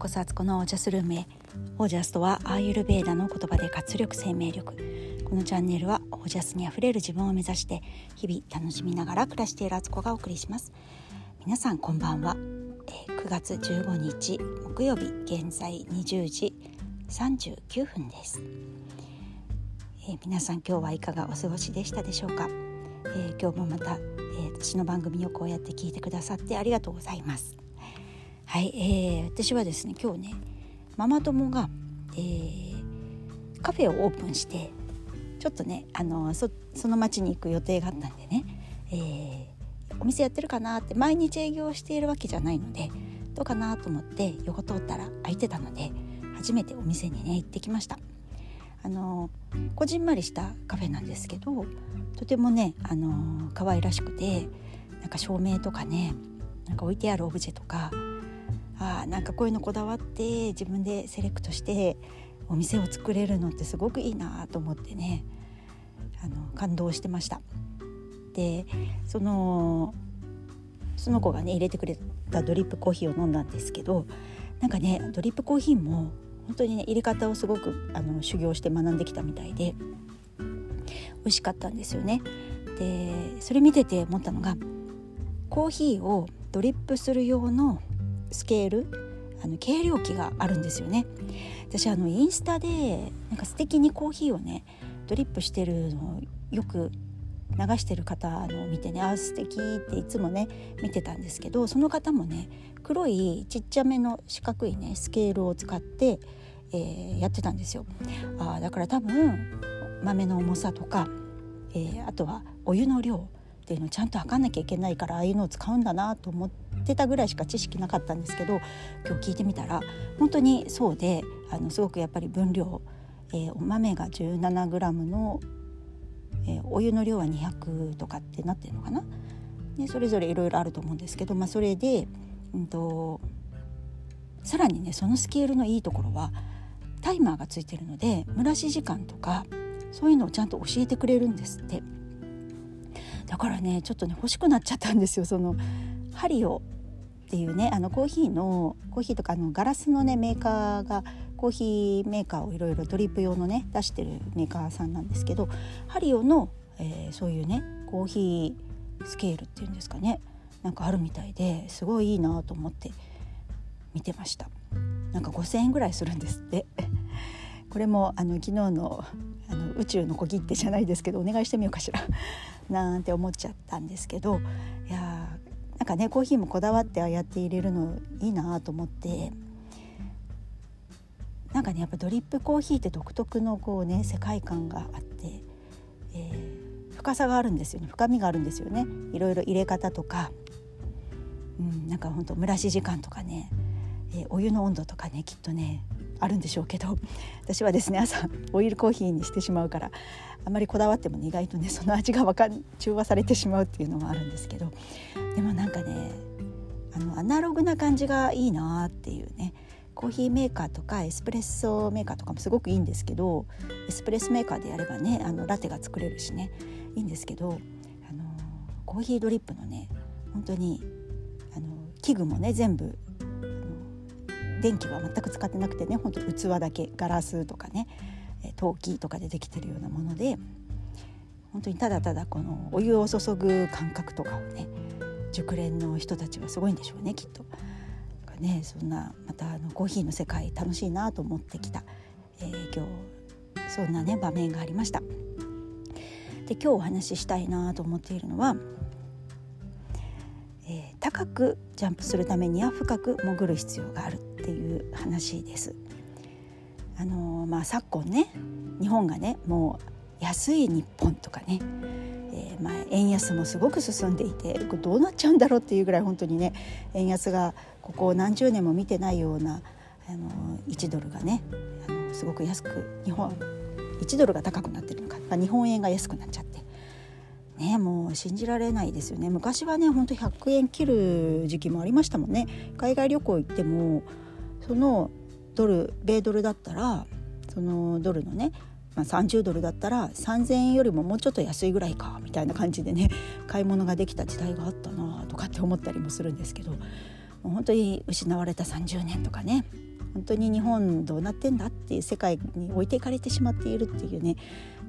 こそアツコのオージャスルームへオージャスとはアーユルベーダの言葉で活力生命力。このチャンネルはオージャスにあふれる自分を目指して日々楽しみながら暮らしているアツコがお送りします。皆さんこんばんは、え、9月15日木曜日現在20時39分です、えー、皆さん今日はいかがお過ごしでしたでしょうか、えー、今日もまた、え私の番組をこうやって聞いてくださってありがとうございます。はい、えー、私はですね今日ねママ友が、えー、カフェをオープンしてちょっとねあのその町に行く予定があったんでね、えー、お店やってるかなって毎日営業しているわけじゃないのでどうかなと思って横通ったら空いてたので初めてお店にね行ってきました。あのこじんまりしたカフェなんですけどとてもねあの可愛らしくてなんか照明とかねなんか置いてあるオブジェとかあなんかこういうのこだわって自分でセレクトしてお店を作れるのってすごくいいなと思ってねあの感動してました。でそのその子がね入れてくれたドリップコーヒーを飲んだんですけどなんかねドリップコーヒーも本当にね入れ方をすごくあの修行して学んできたみたいで美味しかったんですよね。でそれ見てて思ったのがコーヒーをドリップする用のスケールあの計量器があるんですよね。私あのインスタでなんか素敵にコーヒーをねドリップしてるのをよく流してる方のを見てねあ素敵っていつもね見てたんですけどその方もね黒いちっちゃめの四角いねスケールを使って、えー、やってたんですよ。あだから多分豆の重さとか、えー、あとはお湯の量っていうのをちゃんと測んなきゃいけないからああいうのを使うんだなと思ってたぐらいしか知識なかったんですけど今日聞いてみたら本当にそうであのすごくやっぱり分量、えー、お豆が 17g の、えー、お湯の量は200とかってなってるのかな？でそれぞれいろいろあると思うんですけど、まあ、それで、うんと、さらにねそのスケールのいいところはタイマーがついてるので蒸らし時間とかそういうのをちゃんと教えてくれるんですって。だからねちょっとね欲しくなっちゃったんですよ。そのハリオっていうねあのコーヒーのコーヒーとかあのガラスのねメーカーがコーヒーメーカーをいろいろドリップ用のね出してるメーカーさんなんですけどハリオの、えー、そういうねコーヒースケールっていうんですかねなんかあるみたいですごいいいなと思って見てました。なんか5,000円ぐらいするんですって。これもあの昨日のあの宇宙の小切手じゃないですけどお願いしてみようかしら。なんて思っちゃったんですけどいやなんかねコーヒーもこだわってああやって入れるのいいなと思ってなんかねやっぱドリップコーヒーって独特のこうね世界観があって、えー、深さがあるんですよね。深みがあるんですよね。いろいろ入れ方とか、うん、なんかほんと蒸らし時間とかね、えー、お湯の温度とかねきっとねあるんでしょうけど私はですね朝オイルコーヒーにしてしまうからあまりこだわっても、意外とねその味がわか中和されてしまうっていうのもあるんですけどでもなんかねあのアナログな感じがいいなっていうねコーヒーメーカーとかエスプレッソメーカーとかもすごくいいんですけどエスプレッソメーカーでやればねあのラテが作れるしねいいんですけどあのコーヒードリップのね本当にあの器具もね全部電気は全く使ってなくてねほんと器だけガラスとかね陶器とかでできてるようなもので本当にただただこのお湯を注ぐ感覚とかをね熟練の人たちはすごいんでしょうねきっと。ね、そんなまたあのコーヒーの世界楽しいなと思ってきた、えー、今日そんなね場面がありました。で今日お話ししたいなと思っているのは、えー、高くジャンプするためには深く潜る必要がある話です。あのまあ、昨今ね日本がねもう安い日本とかね、えー、まあ、円安もすごく進んでいてこれどうなっちゃうんだろうっていうぐらい本当にね円安がここ何十年も見てないようなあの1ドルがねあのすごく安く日本1ドルが高くなってるのか、まあ、日本円が安くなっちゃって。ね、もう信じられないですよね昔はね本当100円切る時期もありましたもんね海外旅行行ってもそのドル米ドルだったらそのドルのね、まあ、30ドルだったら3,000円よりももうちょっと安いぐらいかみたいな感じでね 買い物ができた時代があったなとかって思ったりもするんですけどもう本当に失われた30年とかね本当に日本どうなってんだっていう世界に置いていかれてしまっているっていうね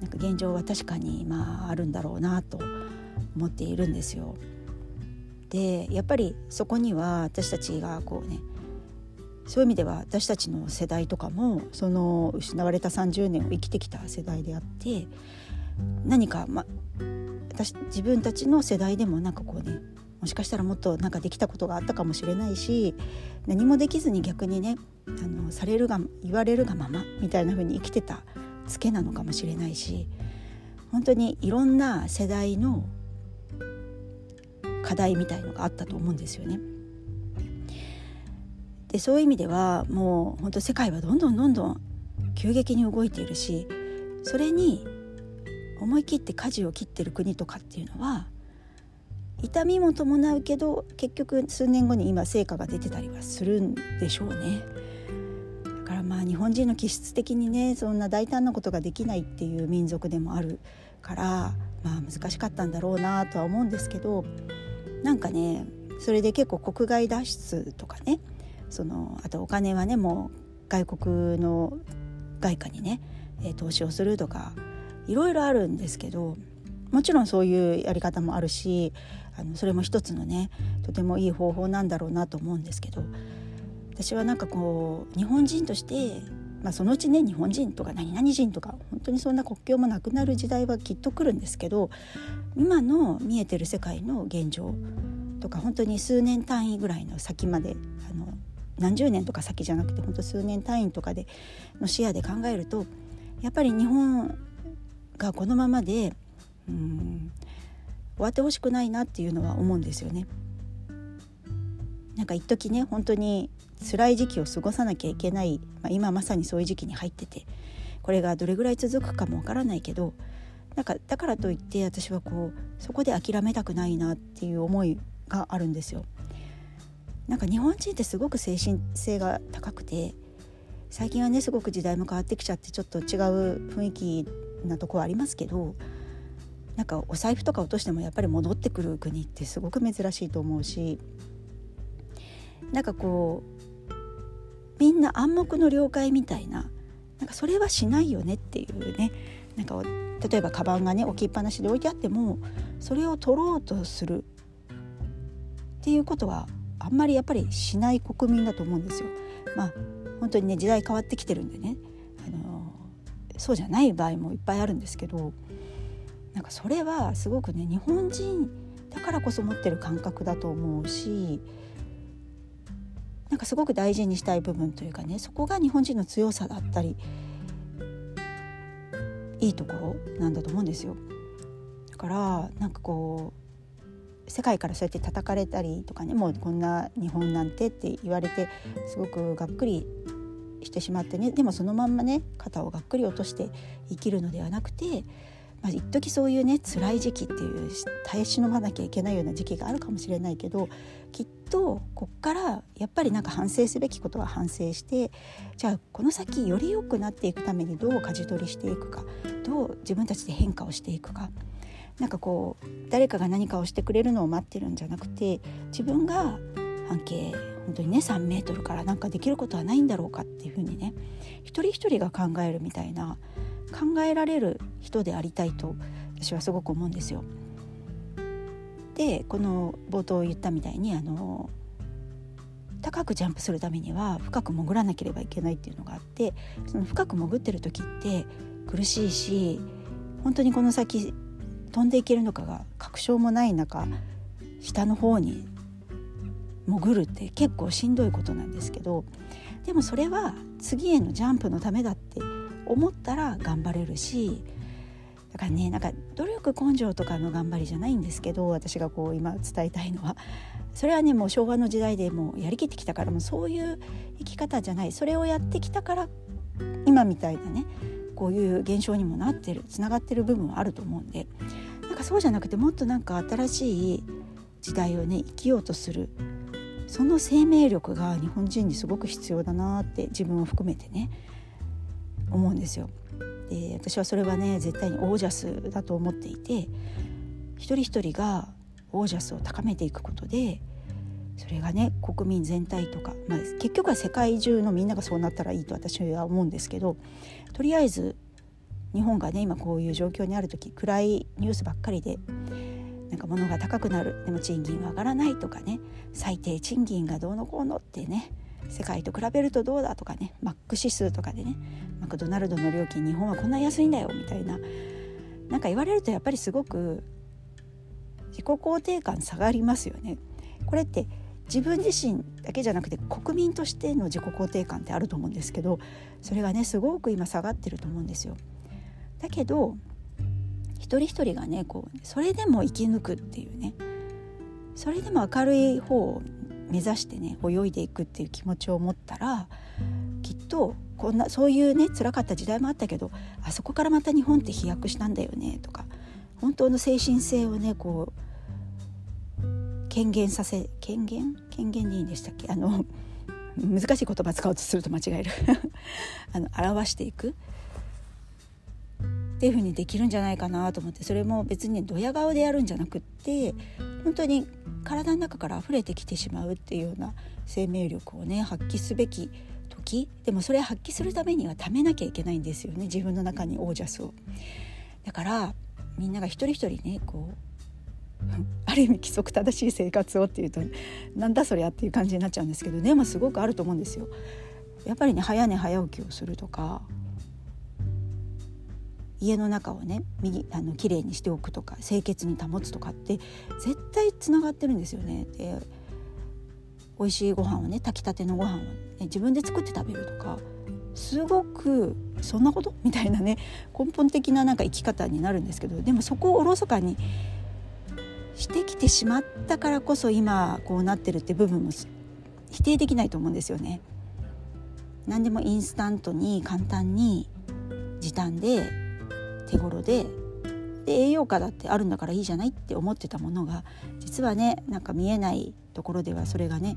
なんか現状は確かにまああるんだろうなと思っているんですよ。でやっぱりそこには私たちがこうねそういう意味では私たちの世代とかもその失われた30年を生きてきた世代であって何か、ま、私自分たちの世代でもなんかこうねもしかしたらもっとなんかできたことがあったかもしれないし何もできずに逆にねあのされるが言われるがままみたいな風に生きてたツケなのかもしれないし本当にいろんな世代の課題みたいのがあったと思うんですよね。でそういう意味ではもう本当世界はどんどんどんどん急激に動いているしそれに思い切って舵を切ってる国とかっていうのは痛みも伴うけど結局数年後に今成果が出てたりはするんでしょうね。だからまあ日本人の気質的にねそんな大胆なことができないっていう民族でもあるからまあ難しかったんだろうなとは思うんですけどなんかねそれで結構国外脱出とかねそのあとお金はねもう外国の外貨にね、投資をするとかいろいろあるんですけどもちろんそういうやり方もあるしあのそれも一つのねとてもいい方法なんだろうなと思うんですけど私はなんかこう日本人として、まあ、そのうちね日本人とか何々人とか本当にそんな国境もなくなる時代はきっと来るんですけど今の見えてる世界の現状とか本当に数年単位ぐらいの先まであの何十年とか先じゃなくて本当数年単位とかでの視野で考えるとやっぱり日本がこのままでうん終わってほしくないなっていうのは思うんですよね。なんか一時ね本当に辛い時期を過ごさなきゃいけない、まあ、今まさにそういう時期に入っててこれがどれぐらい続くかもわからないけどなんかだからといって私はこうそこで諦めたくないなっていう思いがあるんですよ。なんか日本人ってすごく精神性が高くて最近はねすごく時代も変わってきちゃってちょっと違う雰囲気なとこはありますけどなんかお財布とか落としてもやっぱり戻ってくる国ってすごく珍しいと思うしなんかこうみんな暗黙の了解みたいななんかそれはしないよねっていうね。なんか例えばカバンがね置きっぱなしで置いてあってもそれを取ろうとするっていうことはあんまりやっぱりしない国民だと思うんですよ。まあ本当にね時代変わってきてるんでねあのそうじゃない場合もいっぱいあるんですけどなんかそれはすごくね日本人だからこそ持ってる感覚だと思うしなんかすごく大事にしたい部分というかねそこが日本人の強さだったりいいところなんだと思うんですよ。だからなんかこう世界からそうやって叩かれたりとかねもうこんな日本なんてって言われてすごくがっくりしてしまってねでもそのまんまね肩をがっくり落として生きるのではなくて、まあ、一時そういうね辛い時期っていう耐え忍ばなきゃいけないような時期があるかもしれないけどきっとこっからやっぱりなんか反省すべきことは反省してじゃあこの先より良くなっていくためにどう舵取りしていくかどう自分たちで変化をしていくか。なんかこう誰かが何かをしてくれるのを待ってるんじゃなくて自分が半径本当にね3メートルからなんかできることはないんだろうかっていうふうにね一人一人が考えるみたいな考えられる人でありたいと私はすごく思うんですよ。でこの冒頭言ったみたいにあの高くジャンプするためには深く潜らなければいけないっていうのがあってその深く潜ってる時って苦しいし本当にこの先飛んでいけるのかが確証もない中下の方に潜るって結構しんどいことなんですけどでもそれは次へのジャンプのためだって思ったら頑張れるしだからねなんか努力根性とかの頑張りじゃないんですけど私がこう今伝えたいのは。それはねもう昭和の時代でもうやりきってきたからもうそういう生き方じゃない。それをやってきたから今みたいなねこういう現象にもなってるつながってる部分はあると思うんでなんかそうじゃなくてもっとなんか新しい時代をね生きようとするその生命力が日本人にすごく必要だなって自分を含めてね思うんですよ。で私はそれはね絶対にオージャスだと思っていて一人一人がオージャスを高めていくことでそれがね国民全体とか、まあ、結局は世界中のみんながそうなったらいいと私は思うんですけどとりあえず日本がね今こういう状況にある時暗いニュースばっかりでなんか物が高くなるでも賃金は上がらないとかね最低賃金がどうのこうのってね世界と比べるとどうだとかねマック指数とかでねマクドナルドの料金日本はこんな安いんだよみたいななんか言われるとやっぱりすごく自己肯定感下がりますよね。これって自分自身だけじゃなくて国民としての自己肯定感ってあると思うんですけどそれがねすごく今下がってると思うんですよ。だけど一人一人がねこうそれでも生き抜くっていうねそれでも明るい方を目指してね泳いでいくっていう気持ちを持ったらきっとこんなそういうね辛かった時代もあったけどあそこからまた日本って飛躍したんだよねとか本当の精神性をねこう権限させ権限？権限でいいんでしたっけ？あの難しい言葉使おうとすると間違える。あの表していく。っていうふうにできるんじゃないかなと思ってそれも別にドヤ顔でやるんじゃなくって本当に体の中から溢れてきてしまうっていうような生命力をね発揮すべき時でもそれ発揮するためにはためなきゃいけないんですよね自分の中にオージャスを。だからみんなが一人一人ねこうある意味規則正しい生活をっていうとなんだそりゃっていう感じになっちゃうんですけどでもすごくあると思うんですよ。やっぱりね早寝早起きをするとか家の中をね右あの綺麗にしておくとか清潔に保つとかって絶対つながってるんですよね。で美味しいご飯をね炊きたてのご飯を、ね、自分で作って食べるとかすごくそんなこと？みたいなね根本的ななんか生き方になるんですけどでもそこをおろそかにしてきてしまったからこそ今こうなってるって部分も否定できないと思うんですよね。何でもインスタントに簡単に時短で手頃でで栄養価だってあるんだからいいじゃないって思ってたものが実はねなんか見えないところではそれがね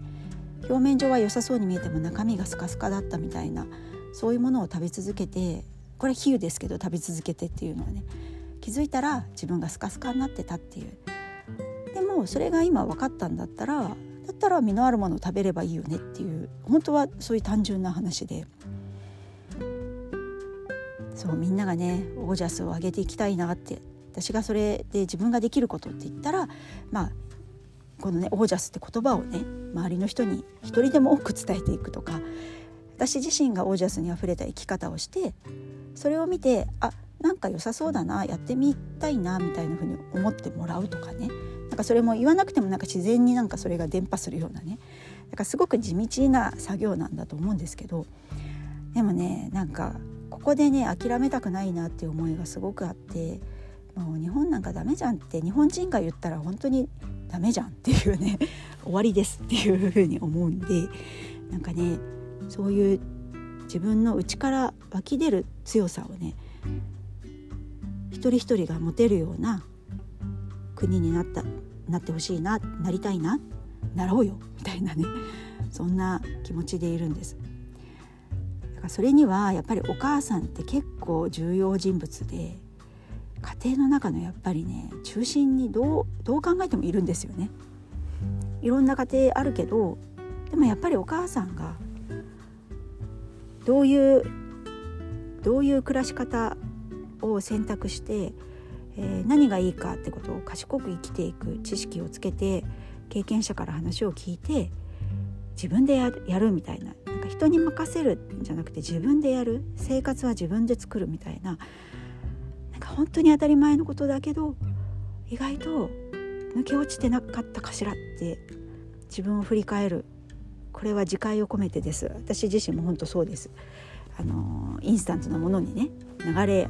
表面上は良さそうに見えても中身がスカスカだったみたいなそういうものを食べ続けてこれ比喩ですけど食べ続けてっていうのはね気づいたら自分がスカスカになってたっていうもそれが今分かったんだったらだったら身のあるものを食べればいいよねっていう本当はそういう単純な話で。そうみんながねオージャスを上げていきたいなって。私がそれで自分ができることって言ったらまあこのねオージャスって言葉をね周りの人に一人でも多く伝えていくとか私自身がオージャスにあふれた生き方をしてそれを見てあなんか良さそうだなやってみたいなみたいな風に思ってもらうとかね。なんかそれも言わなくてもなんか自然になんかそれが伝播するようなね。だからすごく地道な作業なんだと思うんですけど。でもねなんかここでね諦めたくないなっていう思いがすごくあって。もう日本なんかダメじゃんって。日本人が言ったら本当にダメじゃんっていうね。終わりですっていうふうに思うんで。なんかねそういう自分の内から湧き出る強さをね一人一人が持てるような国になったなってほしいななりたいななろうよみたいなね そんな気持ちでいるんです。だからそれにはやっぱりお母さんって結構重要人物で家庭の中のやっぱりね中心にどうどう考えてもいるんですよね。いろんな家庭あるけどでもやっぱりお母さんがどういうどういう暮らし方を選択してえ、何がいいかってことを賢く生きていく知識をつけて経験者から話を聞いて自分でやるみたいななんか人に任せるんじゃなくて自分でやる。生活は自分で作るみたいな。なんか本当に当たり前のことだけど意外と抜け落ちてなかったかしらって自分を振り返る。これは自戒を込めてです。私自身も本当そうです。あのインスタントなものにね流れ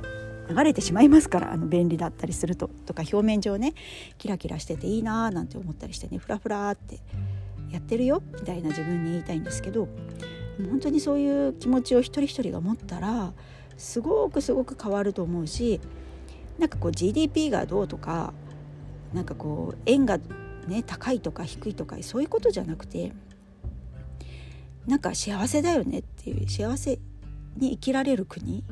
流れてしまいますからあの便利だったりするととか表面上ねキラキラしてていいなーなんて思ったりしてねフラフラってやってるよみたいな自分に言いたいんですけど本当にそういう気持ちを一人一人が持ったらすごくすごく変わると思うしなんかこう GDP がどうとかなんかこう円がね高いとか低いとかそういうことじゃなくてなんか幸せだよねっていう幸せに生きられる国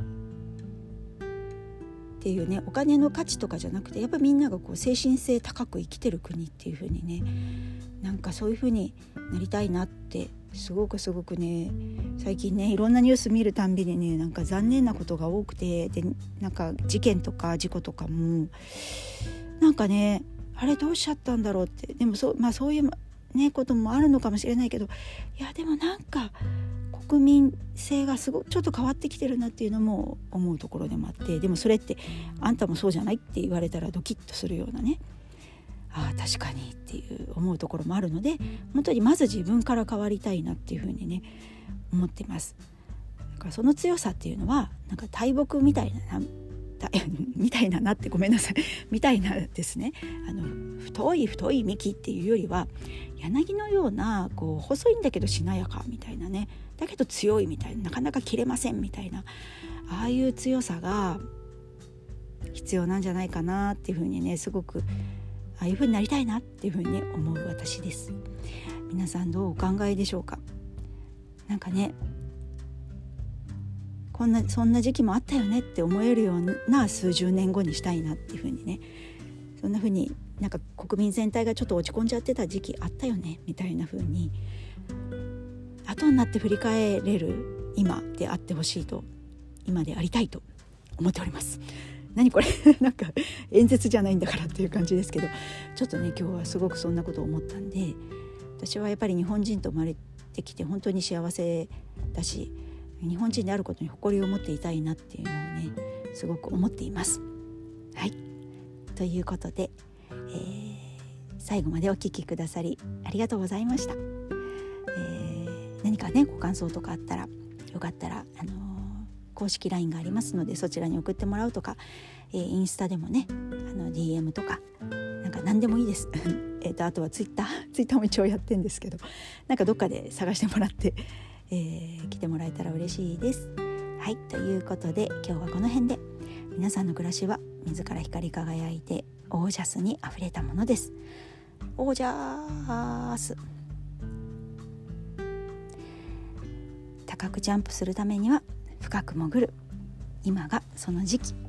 っていうねお金の価値とかじゃなくてやっぱみんながこう精神性高く生きてる国っていう風にねなんかそういう風になりたいなってすごくすごくね最近ねいろんなニュース見るたんびにねなんか残念なことが多くてでなんか事件とか事故とかもなんかねあれどうしちゃったんだろうってでもそう,、まあ、そういう、ね、こともあるのかもしれないけどいやでもなんか国民性がすごちょっと変わってきてるなっていうのも思うところでもあってでもそれってあんたもそうじゃないって言われたらドキッとするようなね。ああ確かにっていう思うところもあるので本当にまず自分から変わりたいなっていうふうにね思ってます。だからその強さっていうのはなんか大木みたいな みたいななってごめんなさい。みたいなですね。あの太い太い幹っていうよりは柳のようなこう細いんだけどしなやかみたいなね。だけど強いみたいななかなか切れませんみたいなああいう強さが必要なんじゃないかなっていうふうにねすごくああいうふうになりたいなっていうふうに思う私です。皆さんどうお考えでしょうか？なんかねこんなそんな時期もあったよねって思えるような数十年後にしたいなっていうふうにねそんなふうになんか国民全体がちょっと落ち込んじゃってた時期あったよねみたいな風に後になって振り返れる今であってほしいと今でありたいと思っております。何これ？なんか演説じゃないんだからっていう感じですけどちょっとね今日はすごくそんなことを思ったんで私はやっぱり日本人と生まれてきて本当に幸せだし日本人であることに誇りを持っていたいなっていうのをねすごく思っています。はい。ということでえー、最後までお聴きくださりありがとうございました、何かねご感想とかあったらよかったら、あのー、公式 LINE がありますのでそちらに送ってもらうとか、えー、インスタでもねあの DM とかなんか何でもいいです。えとあとは Twitter Twitter も一応やってんですけどなんかどっかで探してもらって、えー、来てもらえたら嬉しいです。はいということで今日はこの辺で皆さんの暮らしは自ら光り輝いてオージャスにあふれたものです。オージャス。高くジャンプするためには深く潜る。今がその時期。